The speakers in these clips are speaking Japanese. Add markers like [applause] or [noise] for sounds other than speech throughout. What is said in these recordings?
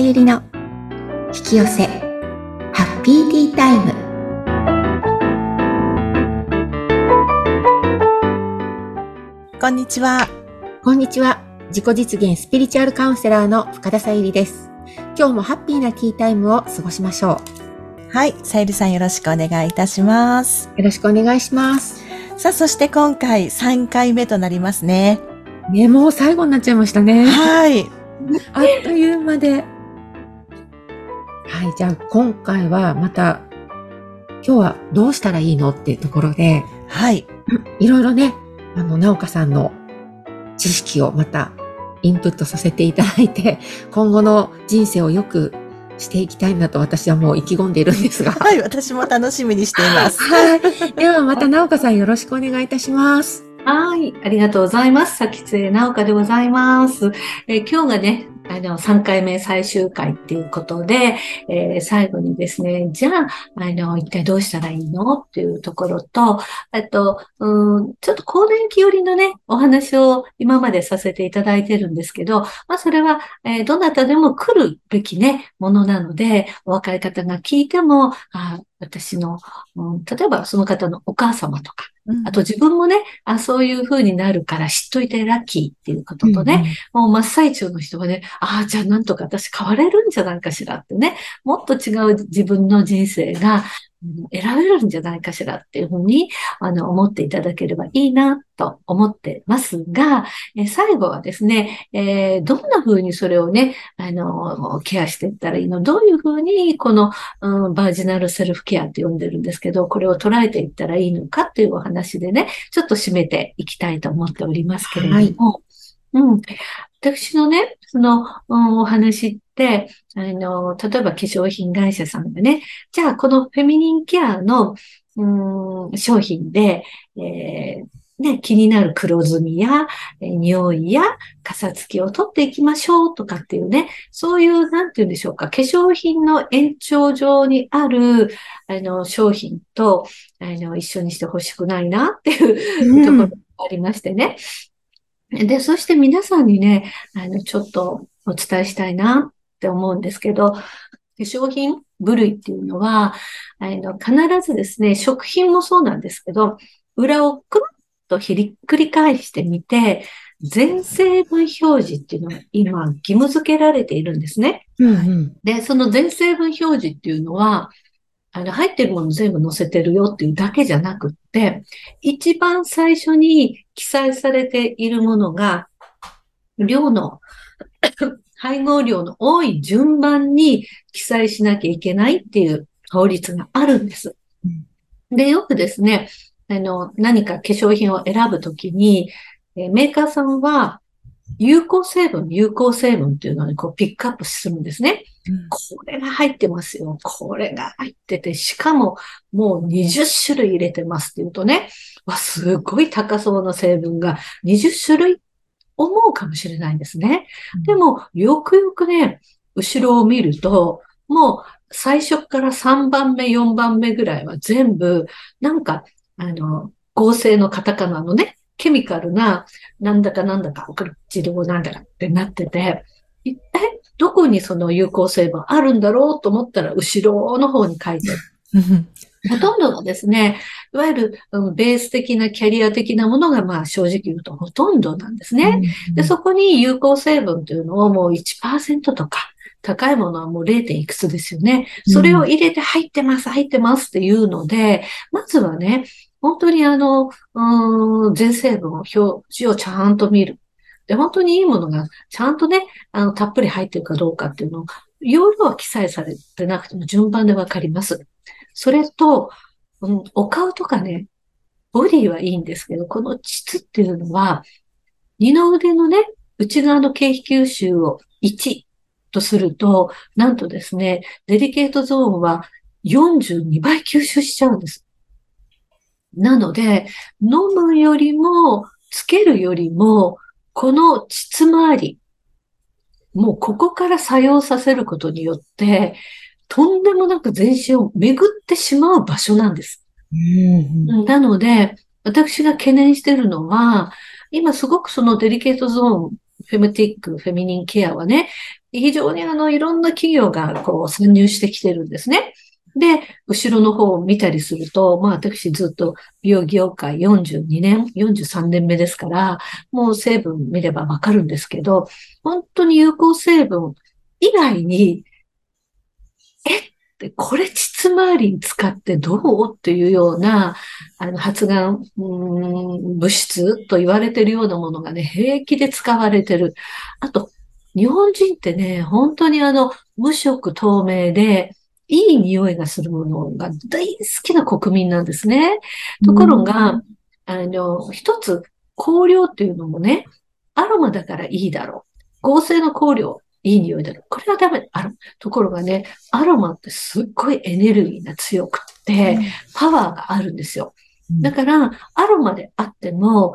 ゆりの引き寄せハッピーティータイムこんにちは。こんにちは自己実現スピリチュアルカウンセラーの深田さゆりです今日もハッピーなティータイムを過ごしましょはい。さゆりさんよろしくお願いいたします。うよろしくお願いしますさあ、そして今回3回目となりますね。ねもう最後になっちゃいましたねはい。あっという間ではいじゃあ今回はまた今日はどうしたらいいのっていうところではい。いろいろね、あの、なおかさんの知識をまたインプットさせていただいて、今後の人生を良くしていきたいなと私はもう意気込んでいるんですが。はい。私も楽しみにしています。はい。ではまたなおかさんよろしくお願いいたします。はい。ありがとうございます。さきつえなおかでございます。えー今日がね、あの、3回目最終回っていうことで、えー最後にですね、じゃあ、あの、一体どうしたらいいの？っていうところと、あと、うん、ちょっと更年期寄りのね、お話を今までさせていただいてるんですけど、まあ、それは、えーどなたでも来るべきね、ものなので、お若い方が聞いても、あ私の、うん例えばその方のお母様とか、あと自分もね、あ、そういう風になるから知っといてラッキーっていうこととね、もう真っ最中の人はね、ああ、じゃあなんとか私変われるんじゃないかしらってね、もっと違う自分の人生がうん選べるんじゃないかしらっていうふうに、あの、思っていただければいいなと思ってますが、え最後はですね、えーどんな風にそれをね、あの、ケアしていったらいいの？どういう風にこの、うん、バージナルセルフケアって呼んでるんですけど、これを捉えていったらいいのかっていうお話でね、ちょっと締めていきたいと思っておりますけれども、うん。私のね、その、うんお話って、あの、例えば化粧品会社さんがね、じゃあこのフェミニンケアの、うん、商品で、えーね、気になる黒ずみや、えー匂いや、かさつきを取っていきましょうとかっていうね、そういう、なんて言うんでしょうか、化粧品の延長上にある、あの、商品と、あの、一緒にしてほしくないなっていうところがありましてね。で、そして皆さんにね、あの、ちょっとお伝えしたいなって思うんですけど、化粧品部類っていうのは、あの、必ずですね、食品もそうなんですけど、裏をくるっとひっくり返してみて、全成分表示っていうのが今義務付けられているんですね。うんうん。で、その全成分表示っていうのは、あの、入ってるもの全部載せてるよっていうだけじゃなくって、一番最初に記載されているものが、量の、[coughs] 配合量の多い順番に記載しなきゃいけないっていう法律があるんです。で、よくですね、あの、何か化粧品を選ぶときに、えーメーカーさんは、有効成分、有効成分っていうのにこうピックアップするんですね。これが入ってますよ。これが入ってて、しかももう20種類入れてますっていうとね、わ、すごい高そうな成分が20種類思うかもしれないんですね。でも、よくよくね、後ろを見ると、もう最初から3番目、4番目ぐらいは全部、なんか、あの、合成のカタカナのね、ケミカルな、なんだかなんだか、これ治療なんだかってなってて、一体どこにその有効成分あるんだろうと思ったら、後ろの方に書いてある。[laughs] ほとんどがですね、いわゆる、うんベース的なキャリア的なものが、まあ正直言うとほとんどなんですね。で、そこに有効成分というのをもう1%とか、高いものはもう 0. いくつですよね。それを入れて入ってます、入ってますっていうので、まずはね、本当にあの、うーん、全成分を表示をちゃんと見る。で、本当にいいものがちゃんとね、あの、たっぷり入ってるかどうかっていうのを、容量は記載されてなくても順番でわかります。それと、うん、お顔とかね、ボディはいいんですけど、この膣っていうのは、二の腕のね、内側の経皮吸収を1とすると、なんとですね、デリケートゾーンは42倍吸収しちゃうんです。なので、飲むよりも、つけるよりも、この膣周り、もうここから作用させることによって、とんでもなく全身を巡ってしまう場所なんです。うんなので、私が懸念しているのは、今すごくそのデリケートゾーン、フェムティック、フェミニンケアはね、非常にあの、いろんな企業がこう参入してきてるんですね。で、後ろの方を見たりすると、まあ私ずっと美容業界42年、43年目ですから、もう成分見ればわかるんですけど、本当に有効成分以外に、えってこれ膣周りに使ってどうっていうような、あの発がん物質と言われてるようなものがね、平気で使われてる。あと、日本人ってね、本当にあの、無色透明で、いい匂いがするものが大好きな国民なんですね。ところが、あの、一つ、香料っていうのもね、アロマだからいいだろう。合成の香料、いい匂いだろう。これはダメ。ある。ところがね、アロマってすっごいエネルギーが強くって、パワーがあるんですよ。だから、アロマであっても、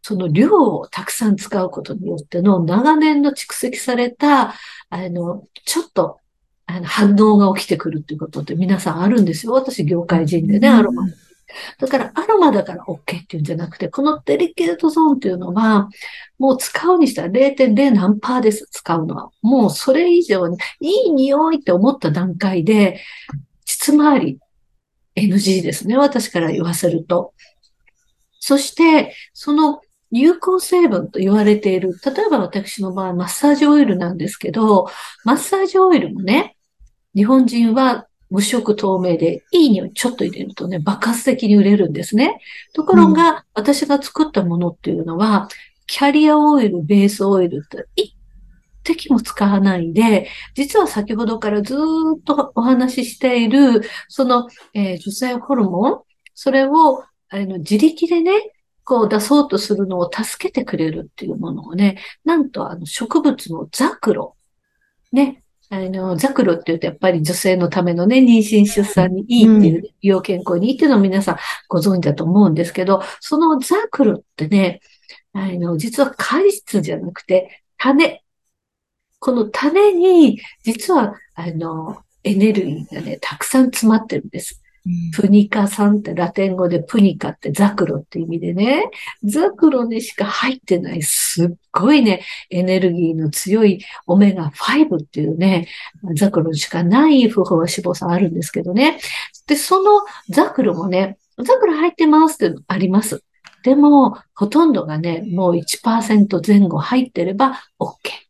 その量をたくさん使うことによっての長年の蓄積された、あの、ちょっとあの反応が起きてくるっていうことって皆さんあるんですよ。私、業界人でね、アロマ。だから、アロマだから OK っていうんじゃなくて、このデリケートゾーンっていうのは、もう使うにしたら0.0何パーです、使うのは。もうそれ以上に、いい匂いって思った段階で、膣周り NG ですね、私から言わせると。そして、その有効成分と言われている、例えば私の場合、マッサージオイルなんですけど、マッサージオイルもね、日本人は無色透明で、いい匂いちょっと入れるとね、爆発的に売れるんですね。ところが、うん、私が作ったものっていうのは、キャリアオイル、ベースオイルって一滴も使わないで、実は先ほどからずっとお話ししている、その、えー、女性ホルモン、それをあの自力でね、こう出そうとするのを助けてくれるっていうものをね、なんとあの植物のザクロ。ね。あの、ザクロって言うとやっぱり女性のためのね、妊娠出産にいいっていう、要健康にいいっていうのを皆さんご存知だと思うんですけど、そのザクロってね、あの、実は果実じゃなくて種。この種に、実は、あの、エネルギーがね、たくさん詰まってるんです。プニカ酸ってラテン語でプニカってザクロって意味でね、ザクロにしか入ってないすっごいね、エネルギーの強いオメガ5っていうね、ザクロにしかない不飽和脂肪酸あるんですけどね。で、そのザクロもね、ザクロ入ってますってあります。でも、ほとんどがね、もう1%前後入ってれば OK。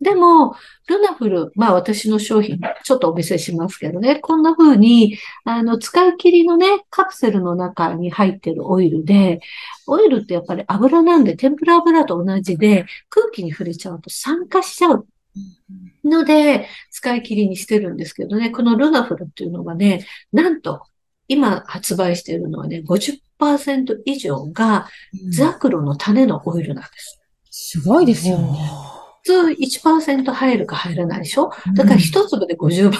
でも、ルナフル、まあ私の商品、ちょっとお見せしますけどね、こんな風に、あの、使い切りのね、カプセルの中に入ってるオイルで、オイルってやっぱり油なんで、天ぷら油と同じで、空気に触れちゃうと酸化しちゃう。ので、使い切りにしてるんですけどね、このルナフルっていうのがね、なんと、今発売しているのはね、50%以上がザクロの種のオイルなんです。すごいですよね。通1%入るか入らないでしょ？だから一粒で50倍？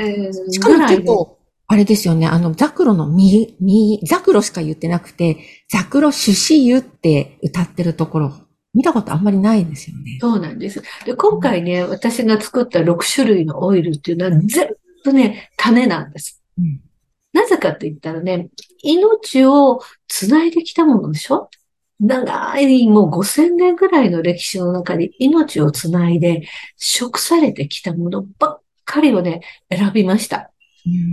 えー、しかも結構、あれですよね。あの、ザクロの実、実、ザクロしか言ってなくて、ザクロ種子油って歌ってるところ、見たことあんまりないんですよね。そうなんです。で、今回ね、私が作った6種類のオイルっていうのは全部ね、種なんです。うん、なぜかって言ったらね、命を繋いできたものでしょ？長い、もう5000年ぐらいの歴史の中に命をつないで、食されてきたものばっかりをね、選びました。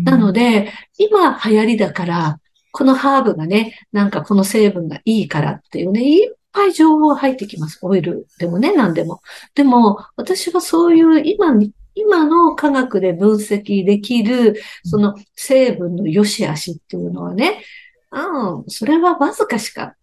なので、今流行りだから、このハーブがね、なんかこの成分がいいからっていうね、いっぱい情報入ってきます。オイルでもね、何でも。でも、私はそういう今、今の科学で分析できる、その成分の良し悪しっていうのはね、うん、それはわずかしか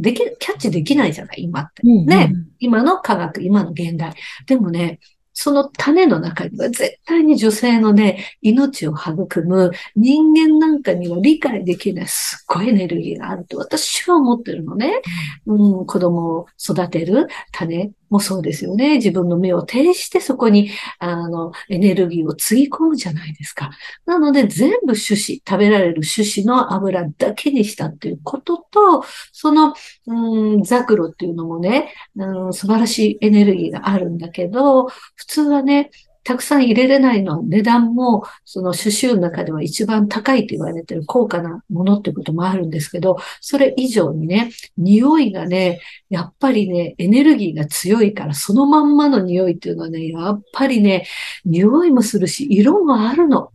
でき、キャッチできないじゃない、今って。ね。今の科学、今の現代。でもね、その種の中には絶対に女性のね、命を育む人間なんかには理解できないすっごいエネルギーがあると私は思ってるのね。うん、子供を育てる種もそうですよね。自分の目を呈してそこに、あの、エネルギーをつぎ込むじゃないですか。なので、全部種子、食べられる種子の油だけにしたっていうことと、その、うん、ザクロっていうのもね、うん、素晴らしいエネルギーがあるんだけど、普通はね、たくさん入れれないのは値段も、その種々の中では一番高いと言われてる高価なものってこともあるんですけど、それ以上にね、匂いがね、やっぱりね、エネルギーが強いから、そのまんまの匂いっていうのはね、やっぱりね、匂いもするし、色もあるの。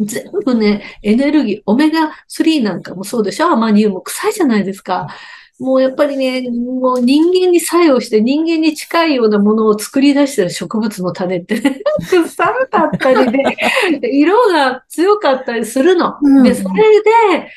全部ね、エネルギー、オメガ3なんかもそうでしょ？アマニウム臭いじゃないですか。もうやっぱりね、もう人間に作用して人間に近いようなものを作り出してる植物の種ってね、[laughs] 臭かったりで、色が強かったりするの。で、それで、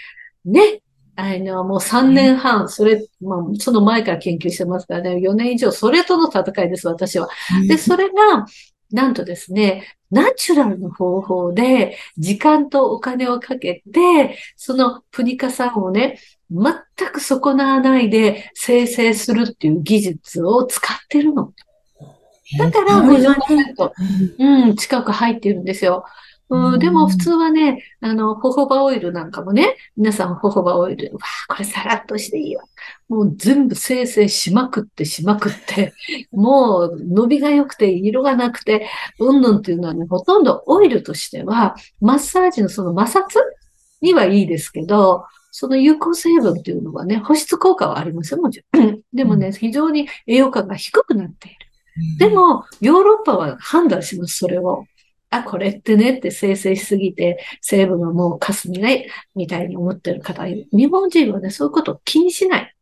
ね、あの、もう3年半、それ、まあ、その前から研究してますからね、4年以上、それとの戦いです、私は。で、それが、なんとですね、ナチュラルの方法で、時間とお金をかけて、そのプニカ酸をね、全く損なわないで生成するっていう技術を使ってるの。だから50%、うん、近く入っているんですよ。うん、でも普通はね、あの、ホホバオイルなんかもね、皆さんホホバオイル、わあ、これさらっとしていいわ。もう全部生成しまくってしまくって、[laughs] もう伸びが良くて色がなくて、うんぬんっていうのはね、ほとんどオイルとしては、マッサージのその摩擦にはいいですけど、その有効成分っていうのはね、保湿効果はありますよ、もちろん。でもね、非常に栄養価が低くなっている。でも、ヨーロッパは判断します、それを。あ、これってねって生成しすぎて、成分がもうかすみないみたいに思ってる方日本人はね、そういうことを気にしない。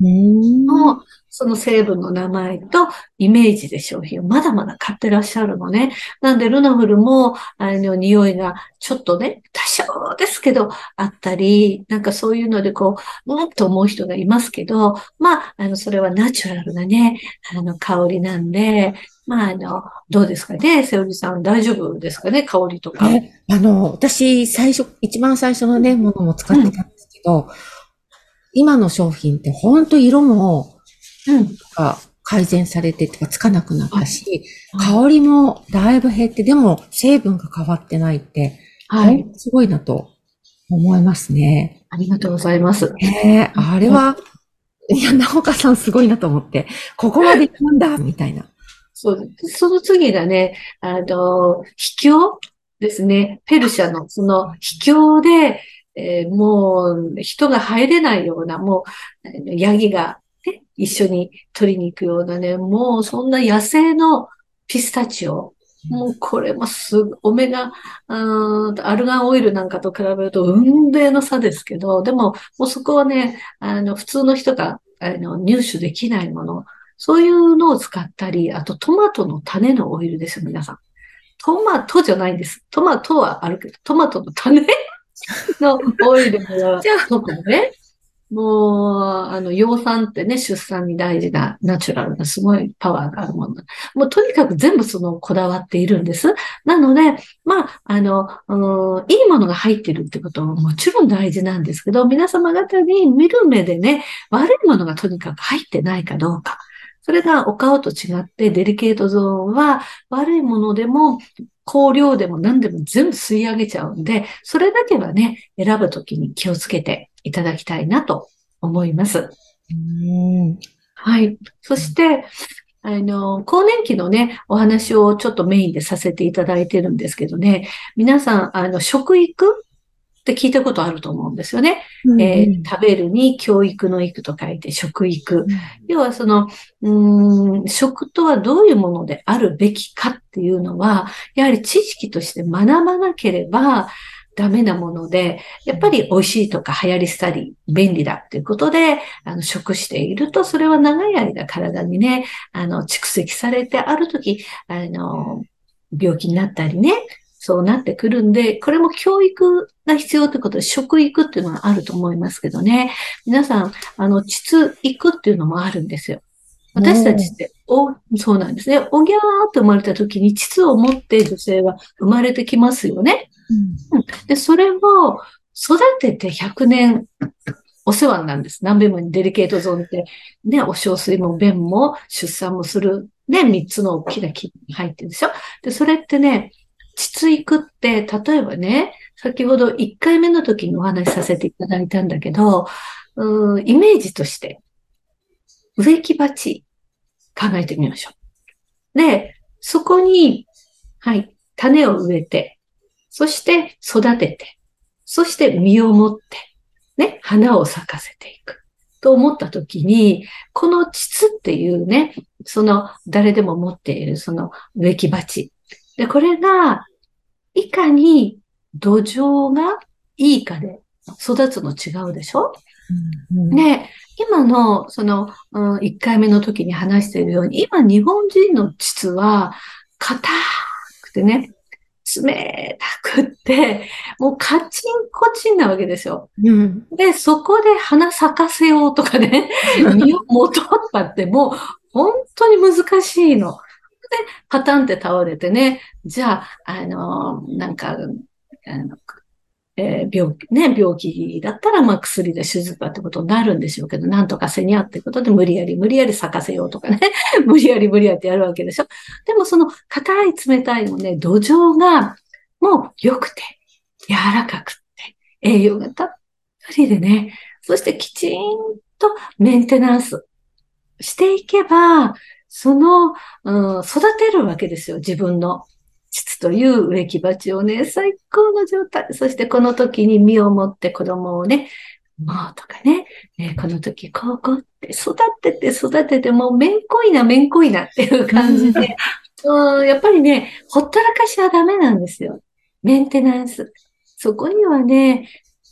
もう、その成分の名前とイメージで商品をまだまだ買ってらっしゃるのね。なんで、ルナフルも、あの、匂いがちょっとね、多少ですけど、あったり、なんかそういうので、こう、うんと思う人がいますけど、まあ、あの、それはナチュラルなね、あの、香りなんで、まあ、あの、どうですかね？セオリさん、大丈夫ですかね？香りとか。あの、私、最初、一番最初のね、ものも使ってたんですけど、うん、今の商品って本当色も、うん。改善されてとかつかなくなったし、香りもだいぶ減って、でも成分が変わってないって、はい。すごいなと思いますね。ありがとうございます。えー、あれは、いや、なおかさんすごいなと思って、ここまで行くんだ、みたいな。そう。その次がね、あの、秘境ですね。ペルシャのその秘境で、えー、もう人が入れないような、もう、ヤギがね、一緒に取りに行くようなね、もうそんな野生のピスタチオ。もうこれもすぐ、オメガ、アルガンオイルなんかと比べると運命の差ですけど、でも、もうそこはね、あの、普通の人が、あの、入手できないもの、そういうのを使ったり、あとトマトの種のオイルですよ、皆さん。トマトじゃないんです。トマトはあるけど、トマトの種のオイルが、[laughs] とかね、もう、あの、養蚕ってね、出産に大事なナチュラルなすごいパワーがあるもの。もうとにかく全部そのこだわっているんです。なので、まあ、あの、いいものが入ってるってことはもちろん大事なんですけど、皆様方に見る目でね、悪いものがとにかく入ってないかどうか。それがお顔と違ってデリケートゾーンは悪いものでも香料でも何でも全部吸い上げちゃうんで、それだけはね、選ぶときに気をつけていただきたいなと思います。はい。そして、あの、更年期のね、お話をちょっとメインでさせていただいてるんですけどね、皆さん、あの、食育って聞いたことあると思うんですよね。うん、えー、食べるに教育の育と書いて食育。うん、要はその、うん、食とはどういうものであるべきかっていうのは、やはり知識として学ばなければ、ダメなもので、やっぱり美味しいとか流行りしたり、便利だっていうことで、あの、食していると、それは長い間体にね、あの、蓄積されて、ある時、あの、病気になったりね、そうなってくるんで、これも教育が必要ってことで、食育っていうのはあると思いますけどね。皆さん、あの、膣育っていうのもあるんですよ。私たちって、お、そうなんですね。おぎゃーって生まれた時に膣を持って女性は生まれてきますよね。うん、で、それを育てて100年お世話なんです。何べもにデリケートゾーンって、ね、お小水も便も出産もする、ね、3つの大きな木に入ってるでしょ。で、それってね、膣育って、例えばね、先ほど1回目の時にお話しさせていただいたんだけど、うイメージとして、植木鉢考えてみましょう。で、そこにはい。種を植えて、そして育てて、そして実を持って、ね、花を咲かせていく。と思ったときに、この膣っていうね、その誰でも持っているその植木鉢。で、これが、いかに土壌がいいかで育つの違うでしょ？で、今の、その、うん、1回目の時に話しているように、今日本人の膣は、硬くてね、冷たくって、もうカチンコチンなわけですよ。うん。で、そこで花咲かせようとかね、[laughs] 実を持とうとかってもう本当に難しいの。で、パタンって倒れてね、じゃあ、あの、なんか、あのえー病気、ね、病気だったら、まあ薬で手術だってことになるんでしょうけど、なんとかせにゃってことで無理やり無理やり咲かせようとかね、[laughs] 無理やり無理やってやるわけでしょ。でもその硬い冷たいのね、土壌がもう良くて、柔らかくって、栄養がたっぷりでね、そしてきちんとメンテナンスしていけば、その、うん、育てるわけですよ、自分の。膣という植木鉢をね、最高の状態。そしてこの時に身を持って子供をね、もうとかね、ねこの時こうこうって育てて育ててもうめんこいなめんこいなっていう感じで、[laughs] うんやっぱりね、ほったらかしはダメなんですよ。メンテナンス。そこにはね、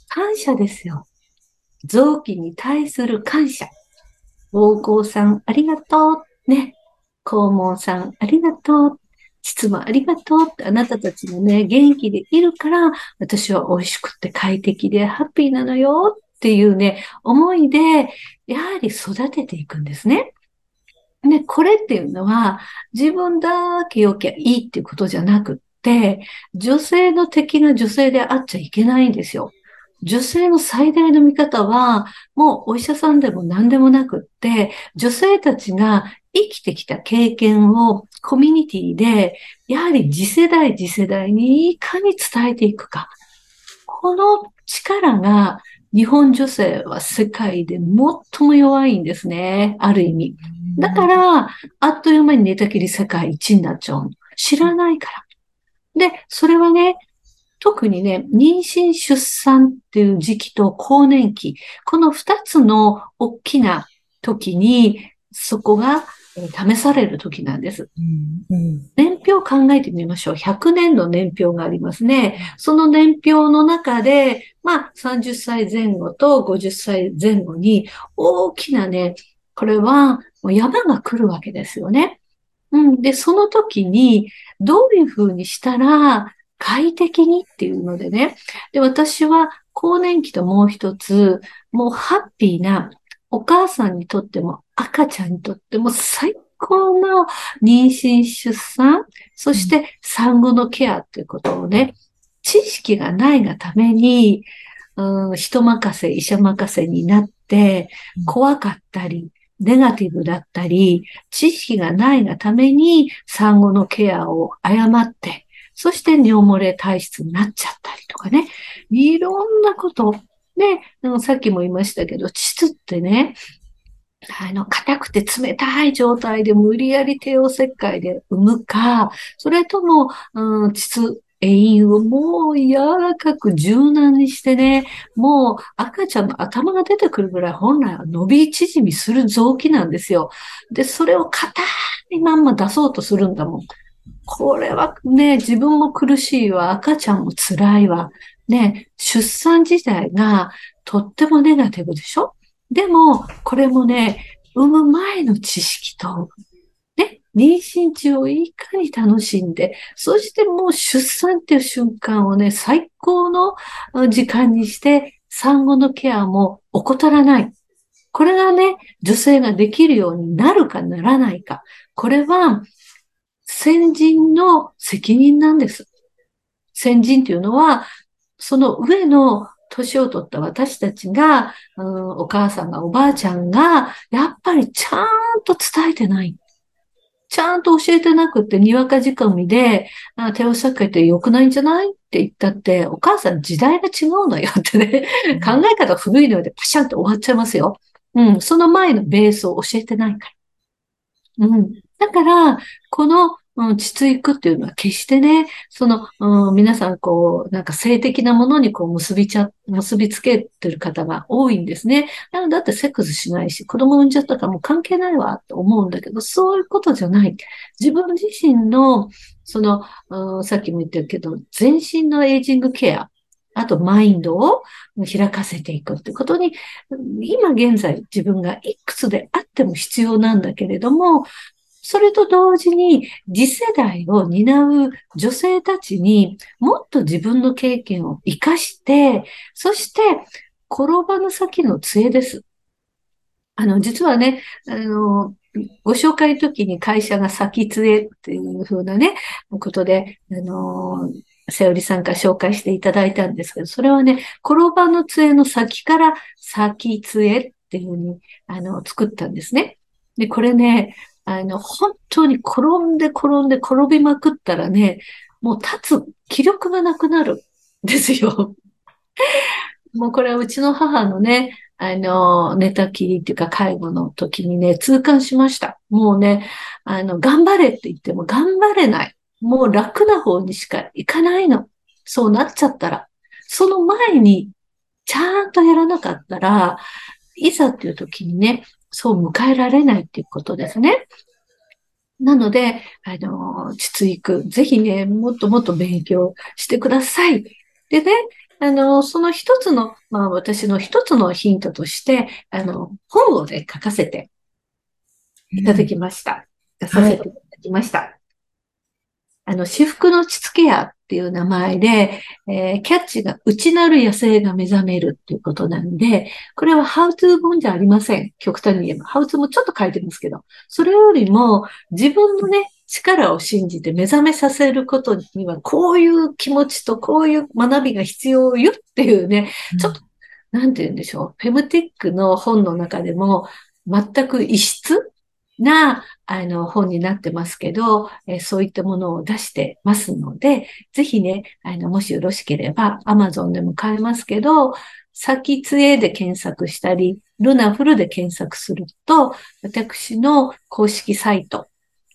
感謝ですよ。臓器に対する感謝。膀胱さんありがとう。ね。肛門さんありがとう。膣もありがとうってあなたたちもね、元気でいるから、私は美味しくて快適でハッピーなのよっていうね、思いで、やはり育てていくんですね。で、これっていうのは、自分だけ良きゃいいっていうことじゃなくって、女性の敵が女性であっちゃいけないんですよ。女性の最大の見方は、もうお医者さんでも何でもなくって、女性たちが生きてきた経験をコミュニティで、やはり次世代次世代にいかに伝えていくか。この力が日本女性は世界で最も弱いんですね。ある意味。だから、あっという間に寝たきり世界一になっちゃう。知らないから。で、それはね、特にね、妊娠出産っていう時期と更年期、この二つの大きな時に、そこが試される時なんです。年表を考えてみましょう。100年の年表がありますね。その年表の中で、まあ、30歳前後と50歳前後に大きなね、これは山が来るわけですよね。うん。で、その時にどういうふうにしたら快適にっていうのでね。で、私は更年期ともう一つ、もうハッピーなお母さんにとっても赤ちゃんにとっても最高の妊娠出産、そして産後のケアということをね、知識がないがために、うん、人任せ、医者任せになってうん、怖かったり、ネガティブだったり、知識がないがために産後のケアを誤って、そして尿漏れ体質になっちゃったりとかね、いろんなこと。で、うんさっきも言いましたけど、膣ってね、あの、硬くて冷たい状態で無理やり帝王切開で産むか、それとも、うん、膣、栄養をもう柔らかく柔軟にしてね、もう赤ちゃんの頭が出てくるぐらい本来は伸び縮みする臓器なんですよ。で、それを硬いまんま出そうとするんだもん。これはね、自分も苦しいわ、赤ちゃんも辛いわ。ね、出産自体がとってもネガティブでしょ？でも、これもね、産む前の知識と、ね、妊娠中をいかに楽しんで、そしてもう出産っていう瞬間をね、最高の時間にして、産後のケアも怠らない。これがね、女性ができるようになるかならないか。これは、先人の責任なんです。先人っていうのは、その上の年を取った私たちが、うん、お母さんがおばあちゃんが、やっぱりちゃんと伝えてない。ちゃんと教えてなくって、にわか仕込みで、あ手を避けて良くないんじゃないって言ったって、お母さん時代が違うのよってね、考え方古いのでパシャンと終わっちゃいますよ。うん、その前のベースを教えてないから。うん。だから、このうん、膣育っていうのは決してね、その、うん、皆さんこう、なんか性的なものにこう結びちゃ、結びつけてる方が多いんですね。だってセックスしないし、子供産んじゃったからもう関係ないわって思うんだけど、そういうことじゃない。自分自身の、その、うん、さっきも言ったけど、全身のエイジングケア、あとマインドを開かせていくってことに、今現在自分がいくつであっても必要なんだけれども、それと同時に次世代を担う女性たちにもっと自分の経験を活かして、そして転ばぬ先の杖です。あの、実はね、あの、ご紹介の時に会社が先杖っていう風なね、ことで、あの、セオリさんから紹介していただいたんですけど、それはね、転ばぬ杖の先から先杖っていう風に、あの、作ったんですね。で、これね、あの、本当に転んで転んで転びまくったらね、もう立つ気力がなくなるん [laughs] ですよ。[laughs] もうこれはうちの母のね、あの、寝たきりっていうか介護の時にね、痛感しました。もうね、あの、頑張れって言っても頑張れない。もう楽な方にしか行かないの。そうなっちゃったら。その前に、ちゃんとやらなかったら、いざっていう時にね、そう迎えられないっていうことですね。なので、あの、実育、ぜひね、もっともっと勉強してください。でね、あの、その一つの、まあ私の一つのヒントとして、あの、本をね、書かせていただきました。出させていただきました。あの、私服の膣ケアっていう名前で、えー、キャッチが内なる野生が目覚めるっていうことなんで、これはハウトゥー本じゃありません。極端に言えば。ハウトゥーもちょっと書いてますけど、それよりも自分のね、力を信じて目覚めさせることには、こういう気持ちとこういう学びが必要よっていうね、ちょっと、なんて言うんでしょう。フェムテックの本の中でも、全く異質な、あの、本になってますけど、えそういったものを出してますので、ぜひね、あの、もしよろしければ、アマゾンでも買えますけど、先杖で検索したり、ルナフルで検索すると、私の公式サイト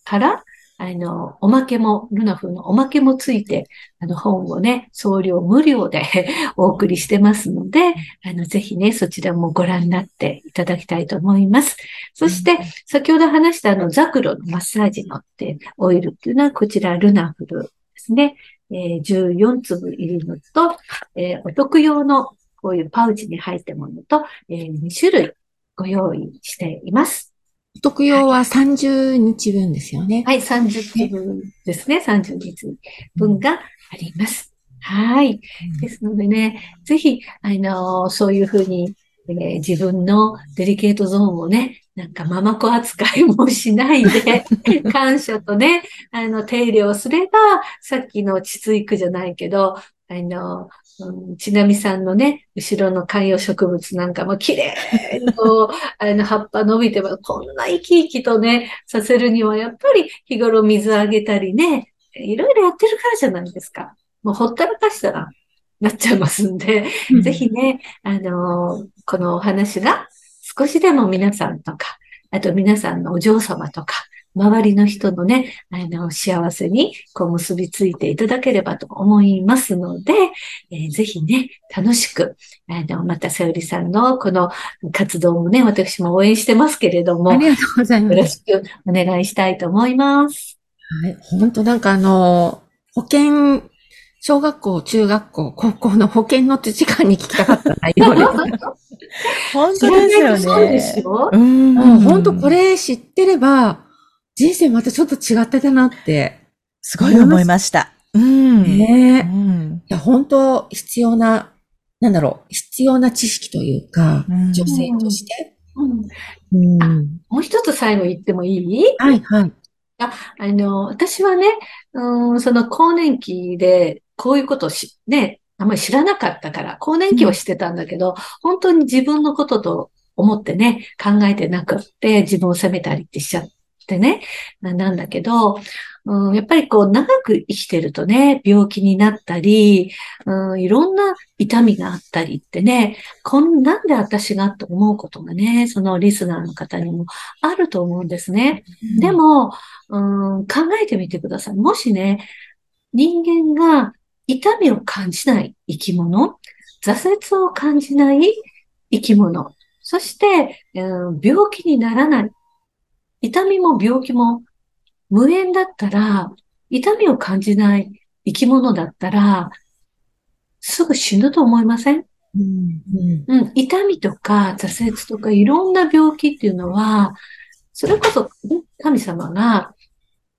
から、あの、おまけも、ルナフのおまけもついて、あの、本をね、送料無料で [laughs] お送りしてますので、あの、ぜひね、そちらもご覧になっていただきたいと思います。そして、先ほど話したあの、ザクロのマッサージのってオイルっていうのは、こちらルナフルですね。えー、14粒入りのと、えー、お得用のこういうパウチに入ったものと、えー、2種類ご用意しています。特用は30日分ですよね。はい、30日分ですね。30日分があります。はい。ですのでね、ぜひ、あのそういうふうに、えー、自分のデリケートゾーンをね、なんかママ子扱いもしないで、[laughs] 感謝とね、あの、手入れをすれば、さっきの膣育じゃないけど、あの、うん、ちなみさんのね、後ろの観葉植物なんかも綺麗にこう、[laughs] あの葉っぱ伸びても、こんな生き生きとね、させるには、やっぱり日頃水あげたりね、いろいろやってるからじゃないですか。もうほったらかしたらなっちゃいますんで、うん、ぜひね、あのー、このお話が少しでも皆さんとか、あと皆さんのお嬢様とか、周りの人のね、あの、幸せにこう結びついていただければと思いますので、えー、ぜひね、楽しく、あの、またさゆりさんのこの活動もね、私も応援してますけれども、ありがとうございます。よろしくお願いしたいと思います。はい、本当なんかあの、保険、小学校、中学校、高校の保険の時間に聞きたかった内容です。[laughs] 本当ですよね。そうですよ。うん。本当これ知ってれば、人生またちょっと違ってたなって、すごい思いました。うん。ねえ、うん。いや、本当必要な、なんだろう、必要な知識というか、うん、女性として。うん、あもう一つ最後言ってもいい？はい、はい。あ、あの、私はね、うん、その更年期でこういうことをし、ね、あんまり知らなかったから、更年期をしてたんだけど、うん、本当に自分のことと思ってね、考えてなくって、自分を責めたりってしちゃっってね、ななんだけど、うん、やっぱりこう長く生きてるとね、病気になったり、うん、いろんな痛みがあったりってね、こんなんで私がと思うことがね、そのリスナーの方にもあると思うんですね。でも、うん、考えてみてください。もしね、人間が痛みを感じない生き物、挫折を感じない生き物、そして、うん、病気にならない。痛みも病気も無縁だったら、痛みを感じない生き物だったら、すぐ死ぬと思いません、うん、うん、痛みとか挫折とかいろんな病気っていうのは、それこそ神様が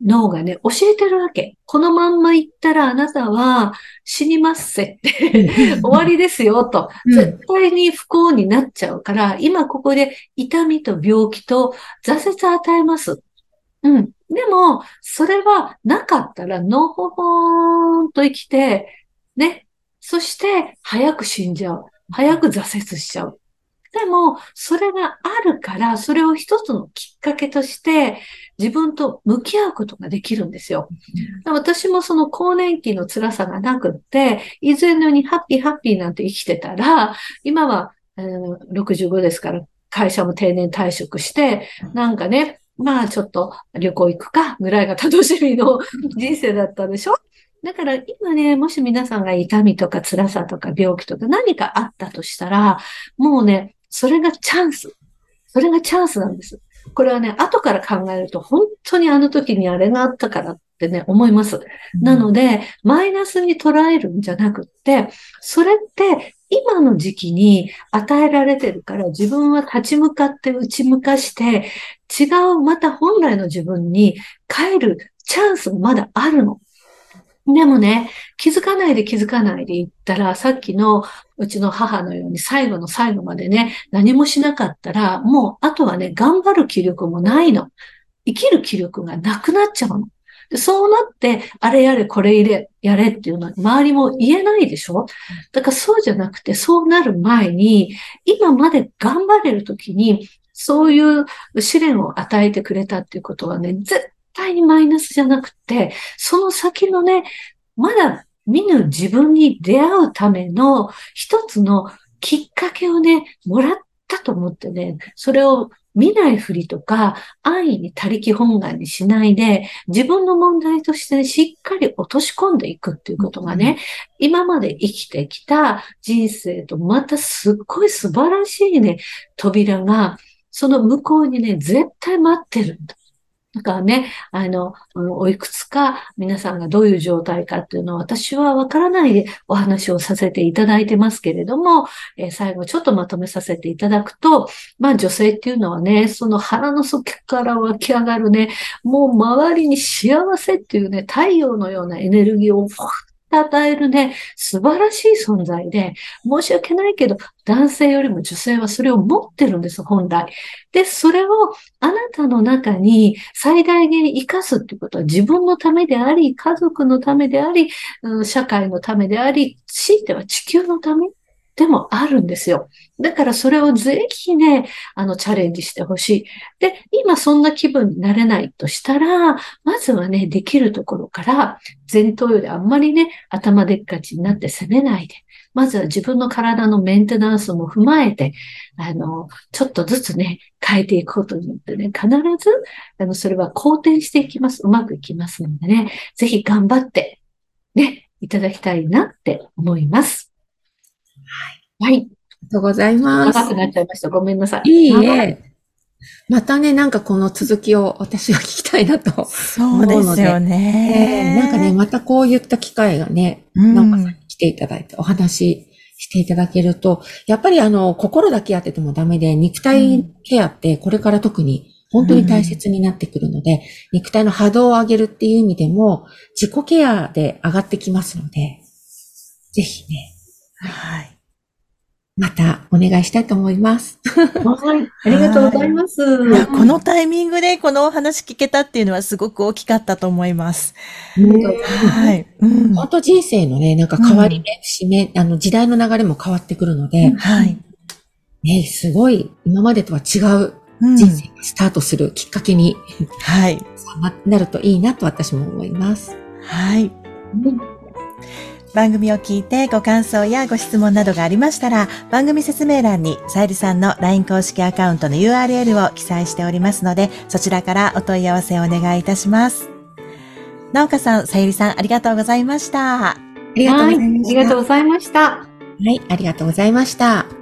脳がね、教えてるわけ。このまんま行ったらあなたは死にますせって終わりですよと。絶対に不幸になっちゃうから、今ここで痛みと病気と挫折与えます。うん。でも、それはなかったら、のほほーんと生きて、ね。そして、早く死んじゃう。早く挫折しちゃう。でも、それがあるから、それを一つのきっかけとして、自分と向き合うことができるんですよ。私もその更年期の辛さがなくって、以前のようにハッピーハッピーなんて生きてたら、今は、えー、65ですから、会社も定年退職して、なんかね、まあちょっと旅行行くかぐらいが楽しみの人生だったでしょ？だから今ね、もし皆さんが痛みとか辛さとか病気とか何かあったとしたら、もうね、それがチャンス。それがチャンスなんです。これはね、後から考えると本当にあの時にあれがあったからってね、思います。なので、マイナスに捉えるんじゃなくって、それって今の時期に与えられてるから自分は立ち向かって打ち向かして違うまた本来の自分に帰るチャンスがまだあるの。でもね、気づかないで気づかないで言ったら、さっきのうちの母のように最後の最後までね、何もしなかったら、もうあとはね、頑張る気力もないの。生きる気力がなくなっちゃうの。そうなって、あれやれ、これ入れ、やれっていうのは周りも言えないでしょ？だからそうじゃなくて、そうなる前に、今まで頑張れるときに、そういう試練を与えてくれたっていうことはね、絶対にマイナスじゃなくて、その先のね、まだ見ぬ自分に出会うための一つのきっかけをね、もらったと思ってね、それを見ないふりとか、安易に他力本願にしないで、自分の問題として、ね、しっかり落とし込んでいくっていうことがね、うん、今まで生きてきた人生とまたすっごい素晴らしいね、扉が、その向こうにね、絶対待ってるんだ。だからね、あの、おいくつか皆さんがどういう状態かっていうのは私はわからないでお話をさせていただいてますけれども、えー、最後ちょっとまとめさせていただくと、まあ女性っていうのはね、その腹の底から湧き上がるね、もう周りに幸せっていうね、太陽のようなエネルギーをふわっ与えるね、素晴らしい存在で、申し訳ないけど、男性よりも女性はそれを持ってるんです、本来。で、それをあなたの中に最大限活かすってことは自分のためであり、家族のためであり、社会のためであり、強いては地球のためでもあるんですよ。だからそれをぜひね、あの、チャレンジしてほしい。で、今そんな気分になれないとしたら、まずはね、できるところから、前頭よりあんまりね、頭でっかちになって攻めないで、まずは自分の体のメンテナンスも踏まえて、あの、ちょっとずつね、変えていくことによってね、必ず、あの、それは好転していきます。うまくいきますのでね、ぜひ頑張って、ね、いただきたいなって思います。はい。ありがとうございます。長くなっちゃいました。ごめんなさい。いいえ。またね、なんかこの続きを私は聞きたいなと思うので。そうですよね、えー、なんかね、またこういった機会がね、なんか来ていただいてお話していただけると、やっぱりあの、心だけやっててもダメで、肉体ケアってこれから特に本当に大切になってくるので、うん、肉体の波動を上げるっていう意味でも、自己ケアで上がってきますので、ぜひね、はい。またお願いしたいと思います。はい。ありがとうございます。このタイミングでこのお話聞けたっていうのはすごく大きかったと思います。はい。本当人生のね、なんか変わり目、節目、あの時代の流れも変わってくるので、はい。ね、すごい今までとは違ううん人生がスタートするきっかけにはい。[laughs] なるといいなと私も思います。はい。番組を聞いてご感想やご質問などがありましたら、番組説明欄にさゆりさんの LINE 公式アカウントの URL を記載しておりますので、そちらからお問い合わせをお願いいたします。なおかさん、さゆりさん、ありがとうございました。ありがとうございました。はい、ありがとうございました。はい、ありがとうございました。